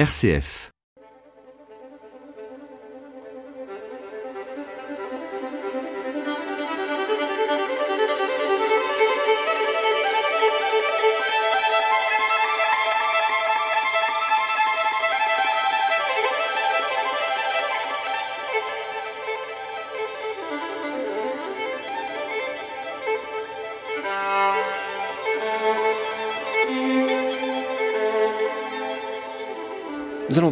RCF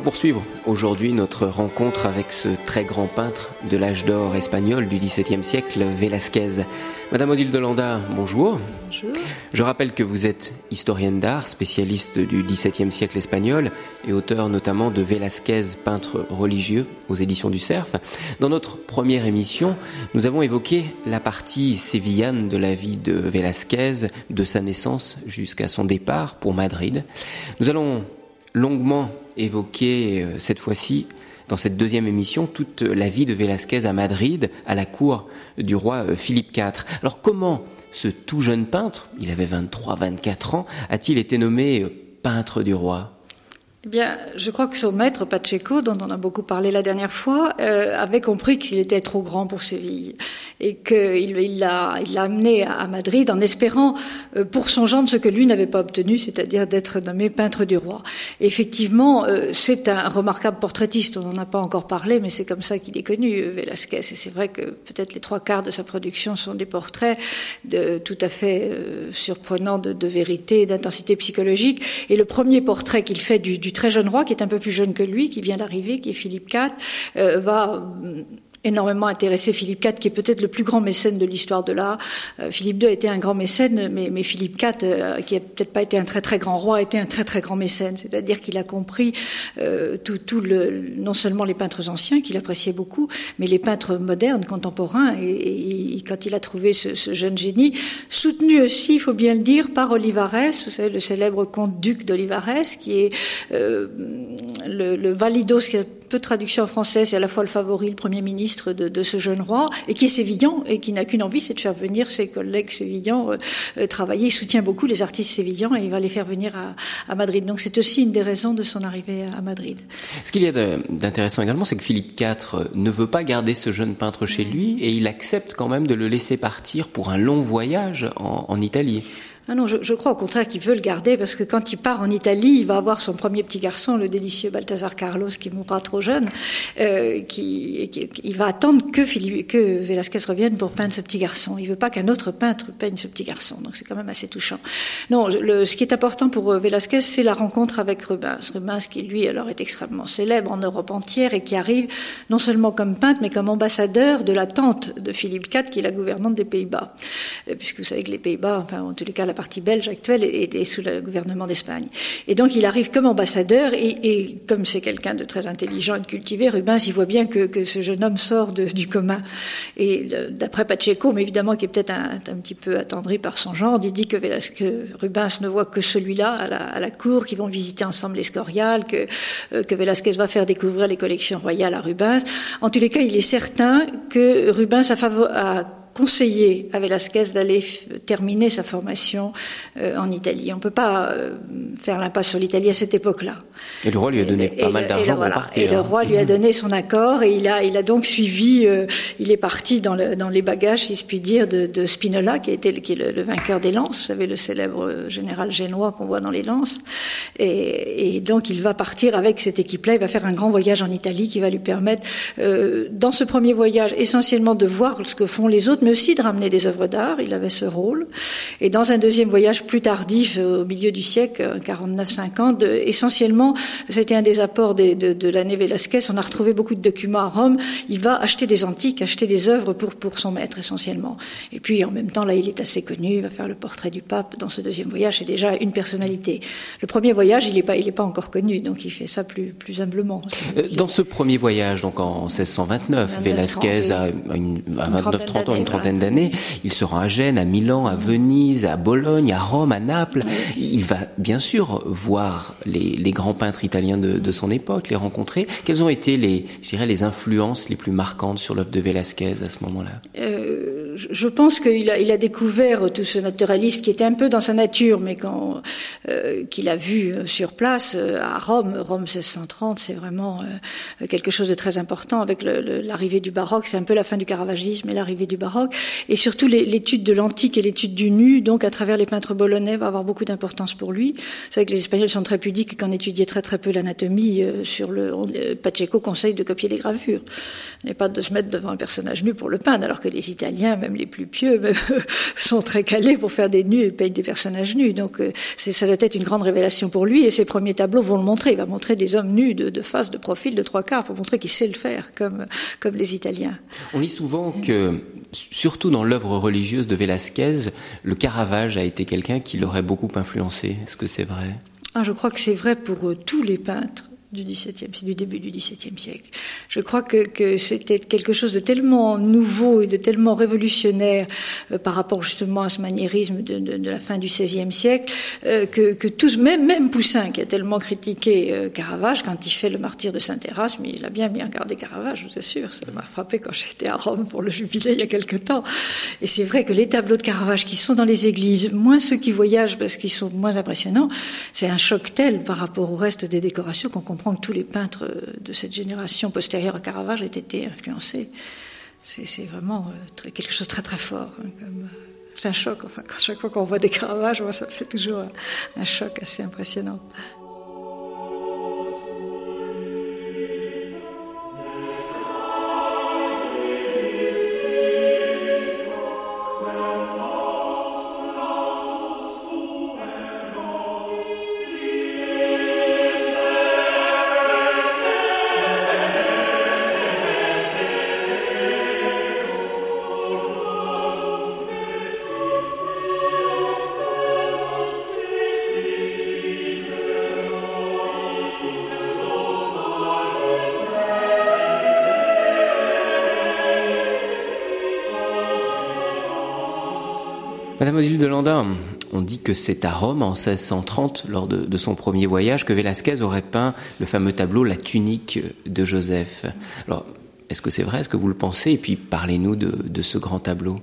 poursuivre aujourd'hui notre rencontre avec ce très grand peintre de l'âge d'or espagnol du XVIIe siècle, Velázquez. Madame Odile de Landa, bonjour. Bonjour. Je rappelle que vous êtes historienne d'art, spécialiste du XVIIe siècle espagnol et auteur notamment de Velázquez, peintre religieux aux éditions du Cerf. Dans notre première émission, nous avons évoqué la partie sévillane de la vie de Velázquez, de sa naissance jusqu'à son départ pour Madrid. Nous allons longuement évoquer euh, cette fois-ci dans cette deuxième émission toute la vie de Velázquez à Madrid, à la cour du roi euh, Philippe IV. Alors comment ce tout jeune peintre, il avait 23-24 ans, a-t-il été nommé euh, peintre du roi? Eh bien, je crois que son maître Pacheco, dont on a beaucoup parlé la dernière fois, euh, avait compris qu'il était trop grand pour Séville et qu'il il l'a amené à Madrid en espérant euh, pour son gendre ce que lui n'avait pas obtenu, c'est-à-dire d'être nommé peintre du roi. Et effectivement, euh, c'est un remarquable portraitiste. On n'en a pas encore parlé, mais c'est comme ça qu'il est connu, Velázquez. Et c'est vrai que peut-être les trois quarts de sa production sont des portraits tout à fait surprenants de, vérité, d'intensité psychologique. Et le premier portrait qu'il fait du très jeune roi, qui est un peu plus jeune que lui, qui vient d'arriver, qui est Philippe IV, euh, va énormément intéressé Philippe IV, qui est peut-être le plus grand mécène de l'histoire de l'art. Euh, Philippe II était un grand mécène, mais, Philippe IV, euh, qui a peut-être pas été un très très grand roi, était un très très grand mécène. C'est-à-dire qu'il a compris euh, tout, le, non seulement les peintres anciens qu'il appréciait beaucoup, mais les peintres modernes, contemporains. Et, quand il a trouvé ce, jeune génie, soutenu aussi, il faut bien le dire, par Olivares, vous savez, le célèbre comte duc d'Olivares, qui est le, le validos, a peu de traduction en français, c'est à la fois le favori, le premier ministre de, ce jeune roi, et qui est sévillan et qui n'a qu'une envie, c'est de faire venir ses collègues sévillans euh, euh, travailler. Il soutient beaucoup les artistes sévillans et il va les faire venir à, Madrid. Donc c'est aussi une des raisons de son arrivée à Madrid. Ce qu'il y a d'intéressant également, c'est que Philippe IV ne veut pas garder ce jeune peintre chez lui et il accepte quand même de le laisser partir pour un long voyage en Italie. Ah non, je, crois au contraire qu'il veut le garder parce que quand il part en Italie, il va avoir son premier petit garçon, le délicieux Balthazar Carlos, qui mourra trop jeune. Euh, qui, il va attendre que, Philippe, que Velasquez revienne pour peindre ce petit garçon. Il veut pas qu'un autre peintre peigne ce petit garçon. Donc c'est quand même assez touchant. Non, le, ce qui est important pour euh, Velasquez, c'est la rencontre avec Rubens. Rubens qui lui alors est extrêmement célèbre en Europe entière et qui arrive non seulement comme peintre mais comme ambassadeur de la tante de Philippe IV, qui est la gouvernante des Pays-Bas, euh, puisque vous savez que les Pays-Bas, enfin en tous les cas la partie belge actuelle était sous le gouvernement d'Espagne. Et donc il arrive comme ambassadeur et, comme c'est quelqu'un de très intelligent et de cultivé, Rubens il voit bien que, ce jeune homme sort du commun. Et d'après Pacheco, mais évidemment qui est peut-être un, petit peu attendri par son genre, il dit que, que Rubens ne voit que celui-là à la, cour, qu'ils vont visiter ensemble l'Escorial, que, euh, que Velasquez va faire découvrir les collections royales à Rubens. En tous les cas, il est certain que Rubens a conseillé à Velasquez d'aller terminer sa formation euh, en Italie. On ne peut pas euh, faire l'impasse sur l'Italie à cette époque-là. Et le roi lui a donné et, pas et mal d'argent pour partir. Et le roi lui a donné son accord et il a, il a donc suivi, euh, il est parti dans, le, dans les bagages, si je puis dire, de, de Spinola, qui, a été, qui est le, le, vainqueur des lances, vous savez, le célèbre général génois qu'on voit dans les lances. Et, et, donc il va partir avec cette équipe-là, il va faire un grand voyage en Italie qui va lui permettre, dans ce premier voyage, essentiellement de voir ce que font les autres, aussi de ramener des œuvres d'art. Il avait ce rôle. Et dans un deuxième voyage plus tardif, euh, au milieu du siècle, 49-50, essentiellement, c'était un des apports de, de, de l'année Velasquez. On a retrouvé beaucoup de documents à Rome. Il va acheter des antiques, acheter des œuvres pour, pour son maître, essentiellement. Et puis, en même temps, là, il est assez connu. Il va faire le portrait du pape dans ce deuxième voyage. C'est déjà une personnalité. Le premier voyage, il n'est pas, il est pas encore connu. Donc, il fait ça plus, plus humblement. Euh, dans ce premier voyage, donc en 1629, Velasquez a, une, à 29-30 ans, une trentaine d'années. Il se rend à Gênes, à Milan, à Venise, à Bologne, à Rome, à Naples. Il va bien sûr voir les, les grands peintres italiens de, de, son époque, les rencontrer. Quelles ont été les, je dirais, les influences les plus marquantes sur l'œuvre de Velázquez à ce moment-là? Euh, je pense qu'il a, il a découvert tout ce naturalisme qui était un peu dans sa nature, mais quand euh, qu'il a vu euh, sur place euh, à Rome, Rome 1630, c'est vraiment quelque chose de très important avec l'arrivée du baroque. C'est un peu la fin du caravagisme et l'arrivée du baroque, et surtout l'étude de l'antique et l'étude du nu, donc à travers les peintres bolonais, va avoir beaucoup d'importance pour lui. C'est vrai que les Espagnols sont très pudiques et qu'on étudiait très très peu l'anatomie sur le. Pacheco conseille de copier les gravures, et pas de se mettre devant un personnage nu pour le peindre, alors que les Italiens, même les plus pieux, sont très calés pour faire des nus et peignent des personnages nus. Donc euh, ça doit être une grande révélation pour lui et ses premiers tableaux vont le montrer. Il va montrer des hommes nus de, face, de profil, de trois quarts pour montrer qu'il sait le faire comme, comme les Italiens. On lit souvent que, surtout dans l'œuvre religieuse de Velázquez, le Caravage a été quelqu'un qui l'aurait beaucoup influencé. Est-ce que c'est vrai? Ah, Je crois que c'est vrai pour euh, tous les peintres du XVIIe, c'est du début du XVIIe siècle. Je crois que, que c'était quelque chose de tellement nouveau et de tellement révolutionnaire euh, par rapport justement à ce maniérisme de, de, de la fin du XVIe siècle euh, que, que, tous, même, même Poussin qui a tellement critiqué euh, Caravage quand il fait le martyr de Saint-Erasme, il a bien bien regardé Caravage, je vous assure, ça m'a frappé quand j'étais à Rome pour le jubilé il y a quelque temps. Et c'est vrai que les tableaux de Caravage qui sont dans les églises, moins ceux qui voyagent parce qu'ils sont moins impressionnants, c'est un choc tel par rapport au reste des décorations qu'on comprend que tous les peintres euh, de cette génération postérieure à Caravage aient été influencés. C'est vraiment euh, quelque chose de très très fort. Hein, euh, c'est un choc. Enfin, chaque fois qu'on voit des Caravages, ça fait toujours un choc assez impressionnant. Madame Odile de Landin, on dit que c'est à Rome en 1630, lors de, son premier voyage, que Velázquez aurait peint le fameux tableau La tunique de Joseph. Alors, est-ce que c'est vrai? Est-ce que vous le pensez? Et puis, parlez-nous de ce grand tableau.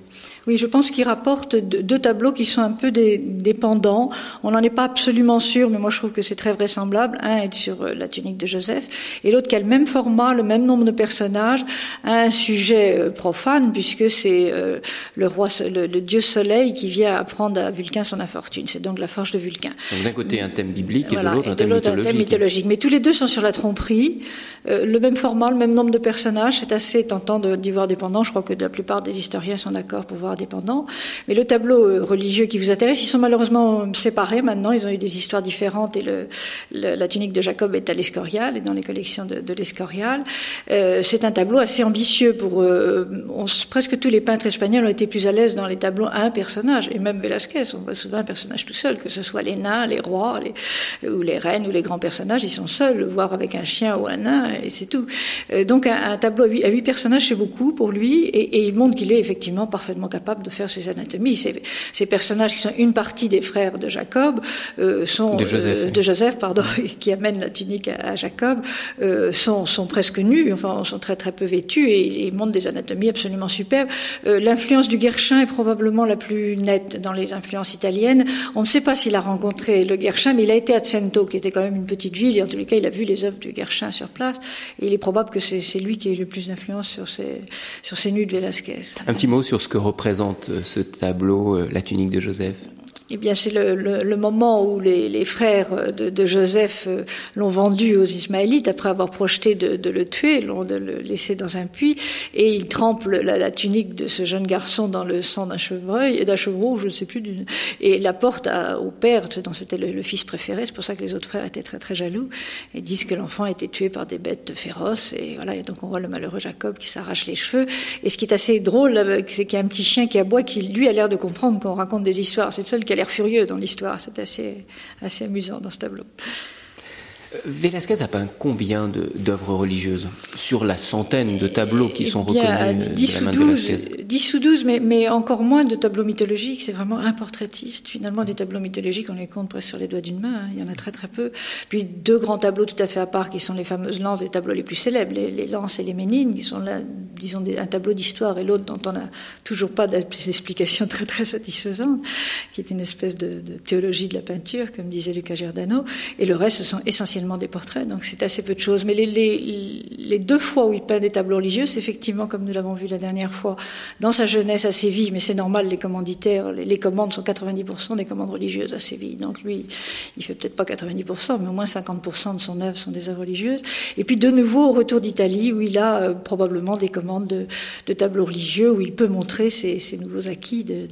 Oui, je pense qu'il rapporte deux tableaux qui sont un peu dépendants. On n'en est pas absolument sûr, mais moi je trouve que c'est très vraisemblable. Un est sur euh, la tunique de Joseph, et l'autre qui a le même format, le même nombre de personnages, un sujet euh, profane, puisque c'est euh, le roi, le, dieu soleil qui vient apprendre à Vulcain son infortune. C'est donc la forge de Vulcain. D'un côté un thème biblique et de l'autre un, thème mythologique. Mais tous les deux sont sur la tromperie. le même format, le même nombre de personnages. C'est assez tentant d'y voir dépendant. Je crois que la plupart des historiens sont d'accord pour voir indépendants. Mais le tableau euh, religieux qui vous intéresse, ils sont malheureusement séparés maintenant. Ils ont eu des histoires différentes et la tunique de Jacob est à l'Escorial et dans les collections de, l'Escorial. Euh, c'est un tableau assez ambitieux pour euh, presque tous les peintres espagnols ont été plus à l'aise dans les tableaux à un personnage et même Velázquez, on voit souvent un personnage tout seul, que ce soit les nains, les rois, ou les reines ou les grands personnages, ils sont seuls, voire avec un chien ou un nain et c'est tout. Donc un, tableau à huit, personnages c'est beaucoup pour lui et il montre qu'il est effectivement parfaitement capable capable de faire ces anatomies. Ces, ces, personnages qui sont une partie des frères de Jacob euh, sont de Joseph, euh, de Joseph pardon, qui amène la tunique à, Jacob, euh, sont, sont, presque nus, enfin sont très très peu vêtus et, et montrent des anatomies absolument superbes. L'influence du Guerchin est probablement la plus nette dans les influences italiennes. On ne sait pas s'il a rencontré le Guerchin, mais il a été à Cento, qui était quand même une petite ville, et en tous les cas, il a vu les œuvres du Guerchin sur place. Et il est probable que c'est lui qui ait le plus d'influence sur ces, sur ces nus de Velasquez. Un petit mot sur ce que représente présente ce tableau, euh, la tunique de Joseph? Eh bien, c'est le, le, le, moment où les, les frères de, de, Joseph euh, l'ont vendu aux Ismaélites après avoir projeté de, de le tuer, l'ont de le laisser dans un puits, et ils trempent la, la, tunique de ce jeune garçon dans le sang d'un chevreuil et d'un chevreau, je ne sais plus, et l'apportent au père, dont c'était le, fils préféré. C'est pour ça que les autres frères étaient très très jaloux et disent que l'enfant a été tué par des bêtes féroces. Et voilà, et donc on voit le malheureux Jacob qui s'arrache les cheveux. Et ce qui est assez drôle, c'est qu'il y a un petit chien qui aboie, qui lui a l'air de comprendre qu'on raconte des histoires. C'est le seul qui l'air furieux dans l'histoire. C'est assez, assez amusant dans ce tableau. Velasquez a peint combien d'œuvres religieuses sur la centaine de tableaux qui sont eh reconnus 10 de la ou main de 12, Velasquez 10 ou 12, mais, mais encore moins de tableaux mythologiques. C'est vraiment un portraitiste. Finalement, des tableaux mythologiques, on les compte presque sur les doigts d'une main. hein. Il y en a très très peu. Puis deux grands tableaux tout à fait à part, qui sont les fameuses lances, les tableaux les plus célèbres, les, les lances et les ménines, qui sont là, disons, des- un tableau d'histoire et l'autre dont on n'a toujours pas d'explication très très satisfaisante, qui est une espèce de, de théologie de la peinture, comme disait Luca Giordano. Et le reste, ce sont essentiellement des portraits, donc c'est assez peu de choses. Mais les, deux fois où il peint des tableaux religieux, c'est effectivement, comme nous l'avons vu la dernière fois, dans sa jeunesse à Séville, mais c'est normal, les commanditaires, les, commandes sont 90% des commandes religieuses à Séville. Donc lui, il fait peut-être pas 90%, mais au moins 50% de son œuvre sont des œuvres religieuses. Et puis de nouveau au retour d'Italie, où il a euh, probablement des commandes de, tableaux religieux, où il peut montrer ses, nouveaux acquis de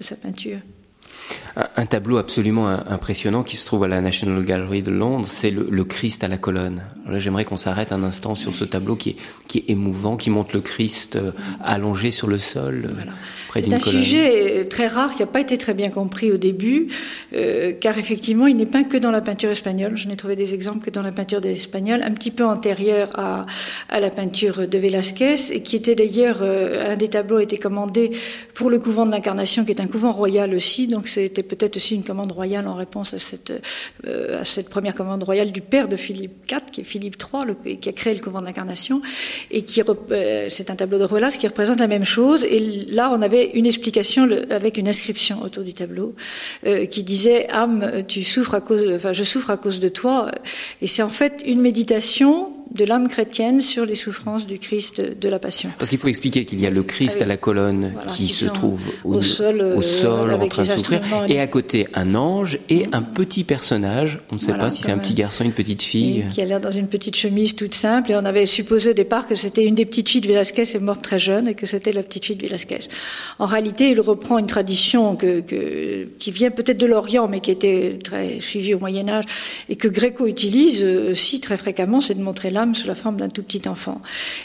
sa peinture. Un, tableau absolument im- impressionnant qui se trouve à la National Gallery de Londres, c'est le, le Christ à la colonne. Alors Là, j'aimerais qu'on s'arrête un instant sur ce tableau qui est, qui est émouvant, qui montre le Christ euh, allongé sur le sol euh, Voilà. C'est un colonne. sujet euh, très rare qui n'a pas été très bien compris au début, euh, car effectivement, il n'est peint que dans la peinture espagnole. Je n'ai trouvé des exemples que dans la peinture espagnole, un petit peu antérieure à, à la peinture de Velázquez, et qui était d'ailleurs, euh, un des tableaux a été commandé pour le couvent de l'Incarnation, qui est un couvent royal aussi, donc c'était peut-être aussi une commande royale en réponse à cette, euh, première commande royale du père de Philippe IV, qui est Philippe III, qui a créé le couvent de l'Incarnation, et qui, euh, c'est un tableau de Ruelas qui représente la même chose, et là, on avait une explication avec une inscription autour du tableau euh, qui disait âme, tu souffres à cause, enfin je souffre à cause de toi, et c'est en fait une méditation de l'âme chrétienne sur les souffrances du Christ de la Passion. Parce qu'il faut expliquer qu'il y a le Christ Ah oui. à la colonne Voilà, qui se trouve au sol, euh, au sol en train de souffrir, et à côté un ange et un petit personnage. On ne sait Voilà, pas si c'est un petit garçon, une petite fille. Qui a l'air dans une petite chemise toute simple. Et on avait supposé au départ que c'était une des petites filles de Velázquez est morte très jeune et que c'était la petite fille de Velázquez. En réalité, il reprend une tradition que, que- qui vient peut-être de l'Orient, mais qui était très suivie au Moyen Âge et que Gréco utilise euh, aussi très fréquemment, c'est de montrer l'âme sous la forme d'un tout petit enfant.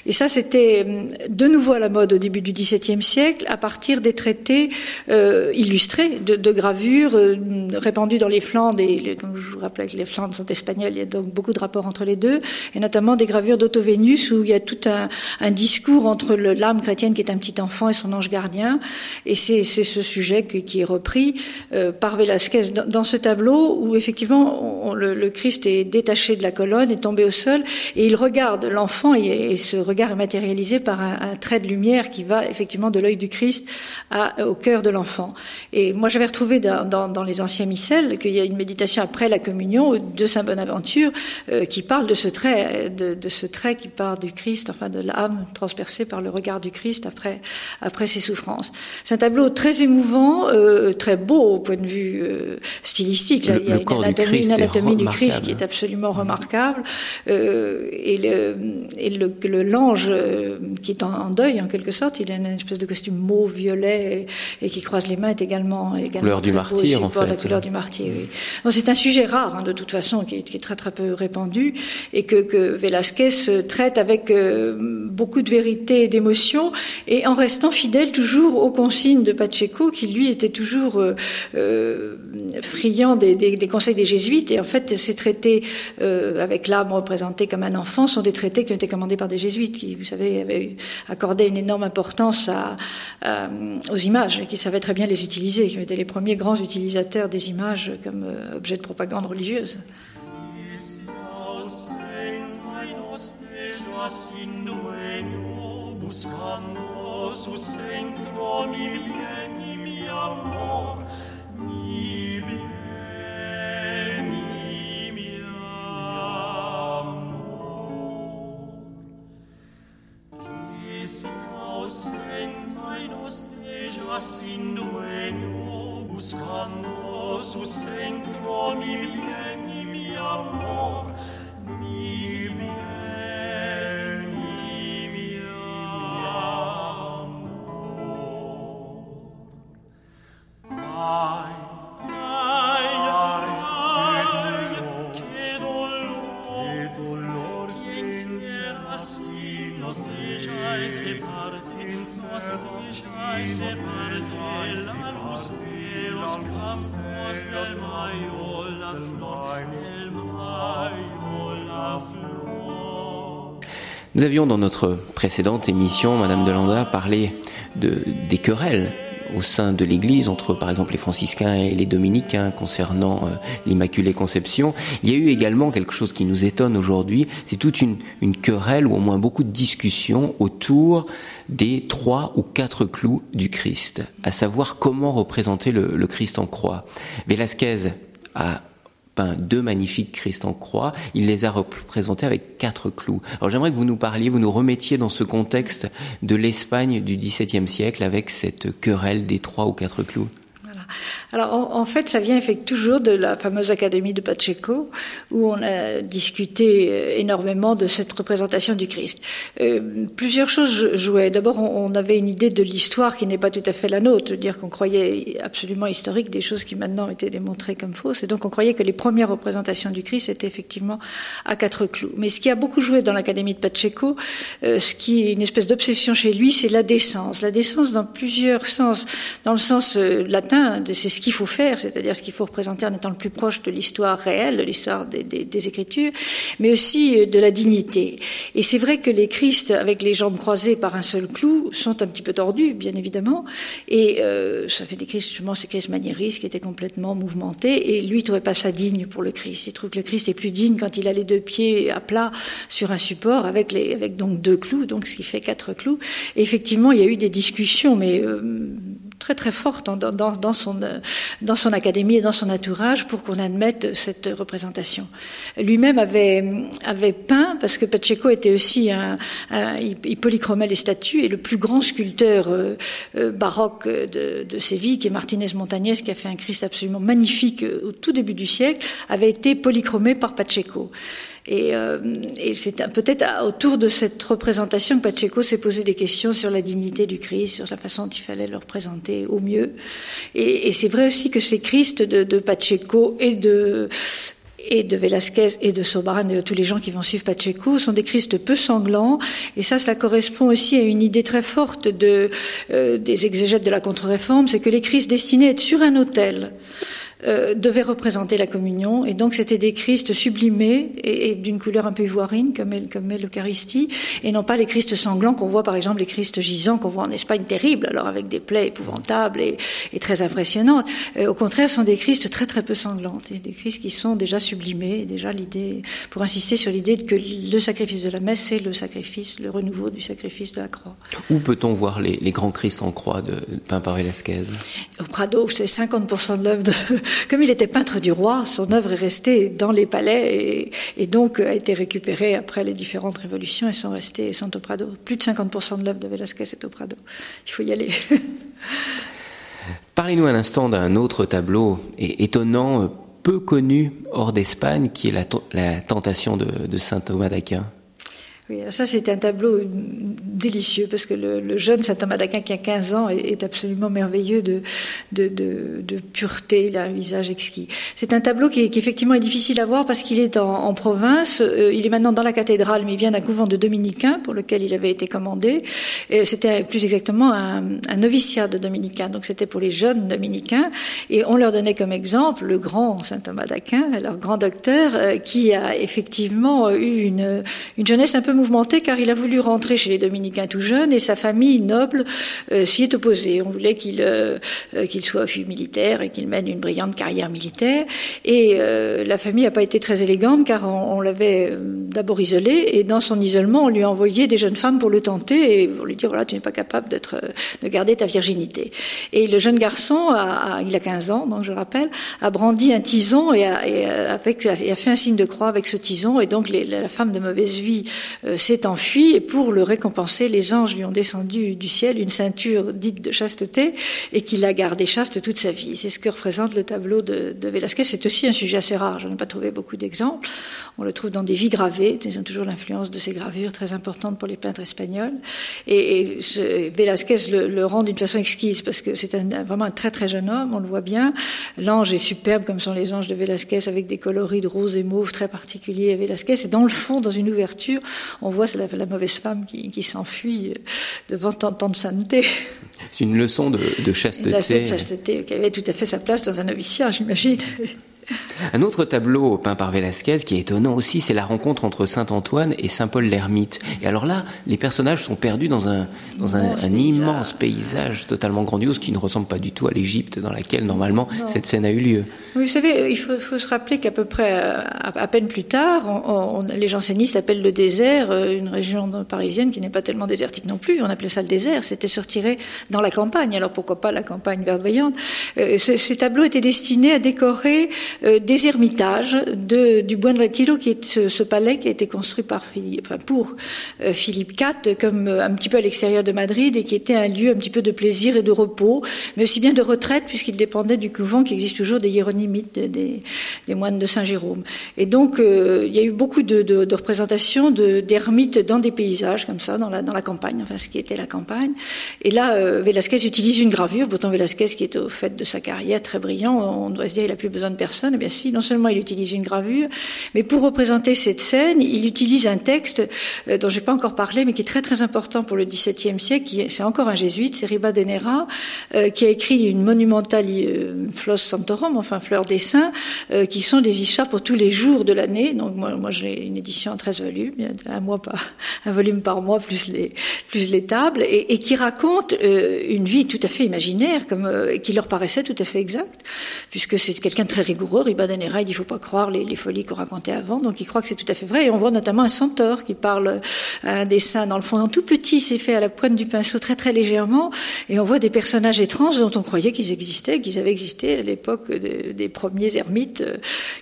Et ça, c'était hum, de nouveau à la mode au début du XVIIe siècle, à partir des traités euh, illustrés de, gravures euh, répandus dans les Flandres. Et comme je vous rappelais les Flandres sont espagnols, il y a donc beaucoup de rapports entre les deux, et notamment des gravures d'Auto-Vénus où il y a tout un, discours entre l'âme chrétienne qui est un petit enfant et son ange gardien. Et c'est ce sujet qui est repris euh, par Velázquez dans, ce tableau où effectivement le, Christ est détaché de la colonne, est tombé au sol, il regarde l'enfant et, et ce regard est matérialisé par un, un trait de lumière qui va effectivement de l'œil du Christ à, au cœur de l'enfant. Et moi j'avais retrouvé dans, dans, dans les anciens missels qu'il y a une méditation après la communion de Saint Bonaventure euh, qui parle de ce trait, de, de ce trait qui part du Christ, enfin de l'âme transpercée par le regard du Christ après après ses souffrances. C'est un tableau très émouvant, euh, très beau au point de vue euh, stylistique. Là, Le- il y a une du anatomie, Christ une est anatomie du Christ remarquable. qui est absolument remarquable. Euh, et le, et le, le- l'ange euh, qui est en, en deuil en quelque sorte, il a une espèce de costume mauve violet et, et qui croise les mains est également également Couleur du beau martyr, en la fait. couleur du martyr. Oui. Donc c'est un sujet rare hein, de toute façon qui est, qui est très très peu répandu et que, que Velázquez traite avec euh, beaucoup de vérité et d'émotion et en restant fidèle toujours aux consignes de Pacheco qui lui était toujours euh, euh, friand des, des, des conseils des jésuites et en fait ces traités euh, avec l'âme représentée comme un enfant sont des traités qui ont été commandés par des jésuites qui vous savez avaient accordé une énorme importance à- aux images et qui savaient très bien les utiliser qui ont été les premiers grands utilisateurs des images comme euh, objet de propagande religieuse. Sin dueño, buscando su centro mi bien y mi amor, Nous avions dans notre précédente émission, Madame Delanda, parlé de, des querelles au sein de l'Église entre, par exemple, les franciscains et les dominicains concernant euh, l'Immaculée Conception. Il y a eu également quelque chose qui nous étonne aujourd'hui, c'est toute une, une, querelle ou au moins beaucoup de discussions autour des trois ou quatre clous du Christ, à savoir comment représenter le, le Christ en croix. Velasquez a deux magnifiques Christ en croix. Il les a représentés avec quatre clous. Alors j'aimerais que vous nous parliez, vous nous remettiez dans ce contexte de l'Espagne du XVIIe siècle avec cette querelle des trois ou quatre clous. Alors en, fait, ça vient effectivement toujours de la fameuse académie de Pacheco, où on a discuté euh, énormément de cette représentation du Christ. Euh, plusieurs choses jouaient. D'abord, on, avait une idée de l'histoire qui n'est pas tout à fait la nôtre, dire qu'on croyait absolument historique des choses qui maintenant étaient démontrées comme fausses, et donc on croyait que les premières représentations du Christ étaient effectivement à quatre clous. Mais ce qui a beaucoup joué dans l'académie de Pacheco, euh, ce qui est une espèce d'obsession chez lui, c'est la décence. La décence dans plusieurs sens. Dans le sens latin, c'est ce qu'il faut faire, c'est-à-dire ce qu'il faut représenter en étant le plus proche de l'histoire réelle, de l'histoire des, des, des, Écritures, mais aussi euh, de la dignité. Et c'est vrai que les Christ avec les jambes croisées par un seul clou sont un petit peu tordus, bien évidemment, et euh, ça fait des Christ, justement, ces Christ maniéristes qui étaient complètement mouvementés, et lui il trouvait pas ça digne pour le Christ. Il trouve que le Christ est plus digne quand il a les deux pieds à plat sur un support avec les, avec donc deux clous, donc ce qui fait quatre clous. Et effectivement, il y a eu des discussions, mais euh, très très forte dans, dans, dans, son, dans son académie et dans son entourage pour qu'on admette cette représentation. Lui-même avait, avait peint, parce que Pacheco était aussi un, il, polychromait les statues, et le plus grand sculpteur euh, euh, baroque de, de, Séville, qui est Martinez Montagnès, qui a fait un Christ absolument magnifique euh, au tout début du siècle, avait été polychromé par Pacheco. Et, euh, et c'est peut-être autour de cette représentation que Pacheco s'est posé des questions sur la dignité du Christ, sur sa façon dont il fallait le représenter au mieux. Et, c'est vrai aussi que ces Christ de, Pacheco et de et de Velasquez et de Sobaran et de tous les gens qui vont suivre Pacheco sont des Christ peu sanglants et ça ça correspond aussi à une idée très forte euh, des exégètes de la contre-réforme c'est que les Christ destinés à être sur un autel euh, devait représenter la communion. Et donc c'était des Christ sublimés et, d'une couleur un peu ivoirine, comme est, comme est l'Eucharistie, et non pas les Christ sanglants qu'on voit, par exemple, les Christ gisants qu'on voit en Espagne terribles, alors avec des plaies épouvantables et, et très impressionnantes. Euh, au contraire, ce sont des Christ très très peu sanglantes, et des Christ qui sont déjà sublimés, déjà l'idée, pour insister sur l'idée que le sacrifice de la messe, c'est le sacrifice, le renouveau du sacrifice de la croix. Où peut-on voir les, les, grands Christ en croix de par Velasquez Au Prado, c'est 50% de l'œuvre de, comme il était peintre du roi, son œuvre est restée dans les palais et, donc a été récupérée après les différentes révolutions et sont restées au Prado. Plus de 50% de l'œuvre de Velázquez est au Prado. Il faut y aller. Parlez-nous un instant d'un autre tableau étonnant, peu connu hors d'Espagne, qui est la, tentation de saint Thomas d'Aquin. Oui, ça c'est un tableau délicieux parce que le, jeune saint Thomas d'Aquin qui a 15 ans est, absolument merveilleux de, pureté, il a un visage exquis. C'est un tableau qui, effectivement est difficile à voir parce qu'il est en, province, euh, il est maintenant dans la cathédrale mais il vient d'un couvent de dominicains pour lequel il avait été commandé. C'était plus exactement un, un noviciat de dominicains, donc c'était pour les jeunes dominicains et on leur donnait comme exemple le grand saint Thomas d'Aquin, leur grand docteur, euh, qui a effectivement eu une, une jeunesse un peu car il a voulu rentrer chez les dominicains tout jeune et sa famille noble euh, s'y est opposée. On voulait qu'il euh, euh, qu'il soit fils militaire et qu'il mène une brillante carrière militaire. Et la famille n'a pas été très élégante car on, l'avait d'abord isolé et dans son isolement on lui a envoyé des jeunes femmes pour le tenter et pour lui dire voilà tu n'es pas capable d'être de garder ta virginité. Et le jeune garçon, il a 15 ans donc je rappelle, a brandi un tison et a, avec, a fait un signe de croix avec ce tison et donc les, la femme de mauvaise vie euh, s'est enfui et pour le récompenser, les anges lui ont descendu du ciel une ceinture dite de chasteté et qu'il a gardé chaste toute sa vie. C'est ce que représente le tableau de, de Velázquez. C'est aussi un sujet assez rare. Je n'ai pas trouvé beaucoup d'exemples. On le trouve dans des vies gravées. Ils ont toujours l'influence de ces gravures très importantes pour les peintres espagnols. Et, et Velázquez le, rend d'une façon exquise parce que c'est vraiment un très très jeune homme. On le voit bien. L'ange est superbe comme sont les anges de Velázquez avec des coloris de rose et mauve très particuliers à Velázquez. Et dans le fond, dans une ouverture, on voit la, la mauvaise femme qui, qui s'enfuit euh, devant tant, tant de sainteté. C'est une leçon de, de chasteté. De chasteté qui avait tout à fait sa place dans un noviciat, j'imagine. Un autre tableau peint par Velázquez qui est étonnant aussi, c'est la rencontre entre Saint Antoine et Saint Paul l'ermite. Et alors là, les personnages sont perdus dans un, dans un, immense paysage totalement grandiose qui ne ressemble pas du tout à l'Égypte dans laquelle normalement cette scène a eu lieu. vous savez, il faut, faut se rappeler qu'à peu près à, peine plus tard, on, les jansénistes appellent le désert euh, une région parisienne qui n'est pas tellement désertique non plus. On appelait ça le désert. C'était se retirer dans la campagne. Alors pourquoi pas la campagne verdoyante? Euh, Ces tableaux étaient destinés à décorer euh, des ermitages de, du Buen Retiro, qui est ce, palais qui a été construit pour euh, Philippe IV, comme euh, un petit peu à l'extérieur de Madrid, et qui était un lieu un petit peu de plaisir et de repos, mais aussi bien de retraite, puisqu'il dépendait du couvent qui existe toujours des hiéronymites, des, moines de Saint-Jérôme. Et donc, il y a eu beaucoup de, représentations d'ermites dans des paysages, comme ça, dans la, dans la campagne, enfin, ce qui était la campagne. Et là, Velasquez utilise une gravure, pourtant Velasquez, qui est au fait de sa carrière très brillant, on doit se dire, il n'a plus besoin de personne eh non seulement il utilise une gravure, mais pour représenter cette scène, il utilise un texte euh, dont j'ai pas encore parlé, mais qui est très très important pour le XVIIe siècle. C'est encore un jésuite, c'est Ribadenera, euh, qui a écrit une monumentale euh, Flos Santorum, enfin Fleur des Saints, euh, qui sont des histoires pour tous les jours de l'année. Donc moi, j'ai une édition en 13 volumes, un mois par, un volume par mois plus les plus les tables, et, qui raconte une vie tout à fait imaginaire, comme qui leur paraissait tout à fait exacte, puisque c'est quelqu'un de très rigoureux Ribadenera, il dit, faut pas croire les, folies qu'on racontait avant. Donc il croit que c'est tout à fait vrai. Et on voit notamment un centaure qui parle un dessin dans le fond, tout petit, c'est fait à la pointe du pinceau très très légèrement. Et on voit des personnages étranges dont on croyait qu'ils existaient, qu'ils avaient existé à l'époque des premiers ermites euh,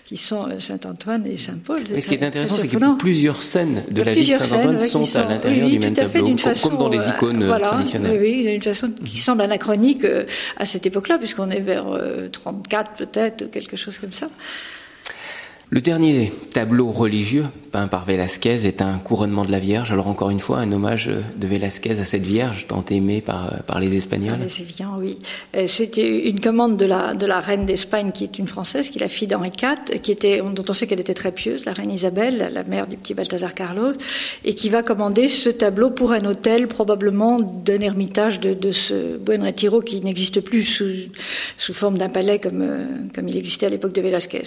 qui sont euh, Saint-Antoine et Saint-Paul. ce qui est intéressant, c'est que plusieurs scènes de la vie de Saint-Antoine sont, à l'intérieur du même tableau, comme dans les euh, icônes traditionnelles. Oui, d'une façon qui semble anachronique à cette époque-là, puisqu'on est vers 34 peut-être, quelque chose comme ça. Le dernier tableau religieux peint par Velázquez est un couronnement de la Vierge. Alors encore une fois, un hommage de Velázquez à cette Vierge tant aimée par, par les Espagnols. C'est bien, oui. Euh, c'était une commande de la, de la reine d'Espagne, qui est une Française, qui est la fille d'Henri IV, qui était, dont on sait qu'elle était très pieuse, la reine Isabelle, la mère du petit Balthazar Carlos, et qui va commander ce tableau pour un hôtel, probablement d'un ermitage de, de ce Buen Retiro qui n'existe plus sous, sous forme d'un palais comme, euh, comme il existait à l'époque de Velázquez.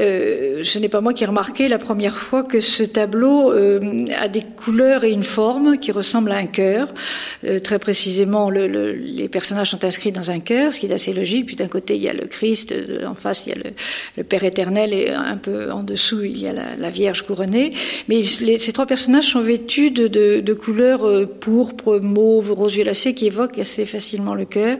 Euh, ce n'est pas moi qui ai remarqué la première fois que ce tableau euh, a des couleurs et une forme qui ressemblent à un cœur. Euh, très précisément, le, le, les personnages sont inscrits dans un cœur, ce qui est assez logique. Puis d'un côté, il y a le Christ, en face, il y a le, le, Père éternel, et un peu en dessous, il y a la, la Vierge couronnée. Mais les, ces trois personnages sont vêtus de, de, de couleurs euh, pourpre, mauve, rose violacé, qui évoquent assez facilement le cœur.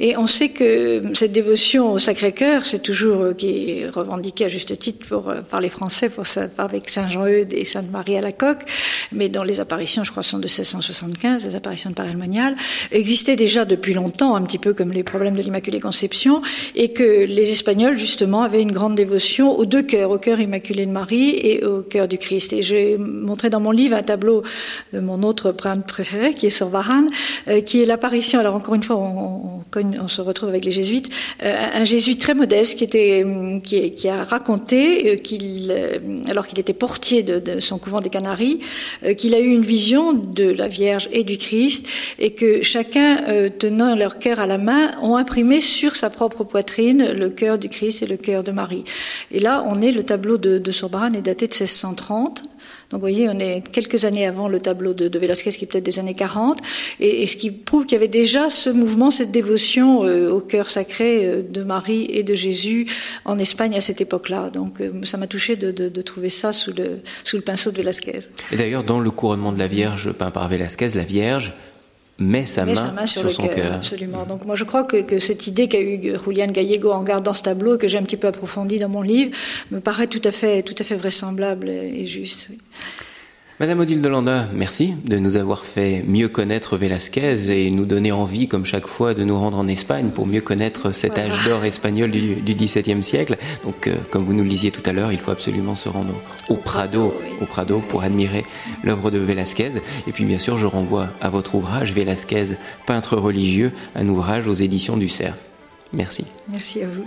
Et on sait que cette dévotion au Sacré-Cœur, c'est toujours qui est revendiquée à juste titre pour euh, par les Français pour avec Saint-Jean-Eudes et Sainte-Marie à la coque, mais dont les apparitions, je crois, sont de 1675, les apparitions de Paris monial existaient déjà depuis longtemps, un petit peu comme les problèmes de l'Immaculée Conception, et que les Espagnols, justement, avaient une grande dévotion aux deux cœurs, au cœur immaculé de Marie et au cœur du Christ. Et j'ai montré dans mon livre un tableau de mon autre prêtre préféré, qui est sur Varane, euh, qui est l'apparition, alors encore une fois, on, on, se retrouve avec les jésuites, euh, un jésuite très modeste qui, était, qui, qui a raconté qu'il, euh, alors qu'il était portier de, son couvent des Canaries, euh, qu'il a eu une vision de la Vierge et du Christ, et que chacun, euh, tenant leur cœur à la main, ont imprimé sur sa propre poitrine le cœur du Christ et le cœur de Marie. Et là, on est le tableau de, de est daté de 1630. Donc vous voyez, on est quelques années avant le tableau de, de Velázquez, qui est peut-être des années 40, et, ce qui prouve qu'il y avait déjà ce mouvement, cette dévotion euh, au cœur sacré euh, de Marie et de Jésus en Espagne à cette époque-là. Donc euh, ça m'a touché de, trouver ça sous le, sous le pinceau de Velázquez. Et d'ailleurs, dans le couronnement de la Vierge peint par Velázquez, la Vierge met sa, met main, sa main, sur, sur son cœur. Absolument. Donc moi je crois que, que cette idée qu'a eu Julian Gallego en regardant ce tableau que j'ai un petit peu approfondi dans mon livre me paraît tout à fait, tout à fait vraisemblable et juste. Oui. Madame Odile de Landa, merci de nous avoir fait mieux connaître Velázquez et nous donner envie, comme chaque fois, de nous rendre en Espagne pour mieux connaître cet voilà. âge d'or espagnol du, du XVIIe siècle. Donc, euh, comme vous nous le disiez tout à l'heure, il faut absolument se rendre au Prado, au Prado pour admirer l'œuvre de Velázquez. Et puis, bien sûr, je renvoie à votre ouvrage Velázquez, peintre religieux, un ouvrage aux éditions du Cerf. Merci. Merci à vous.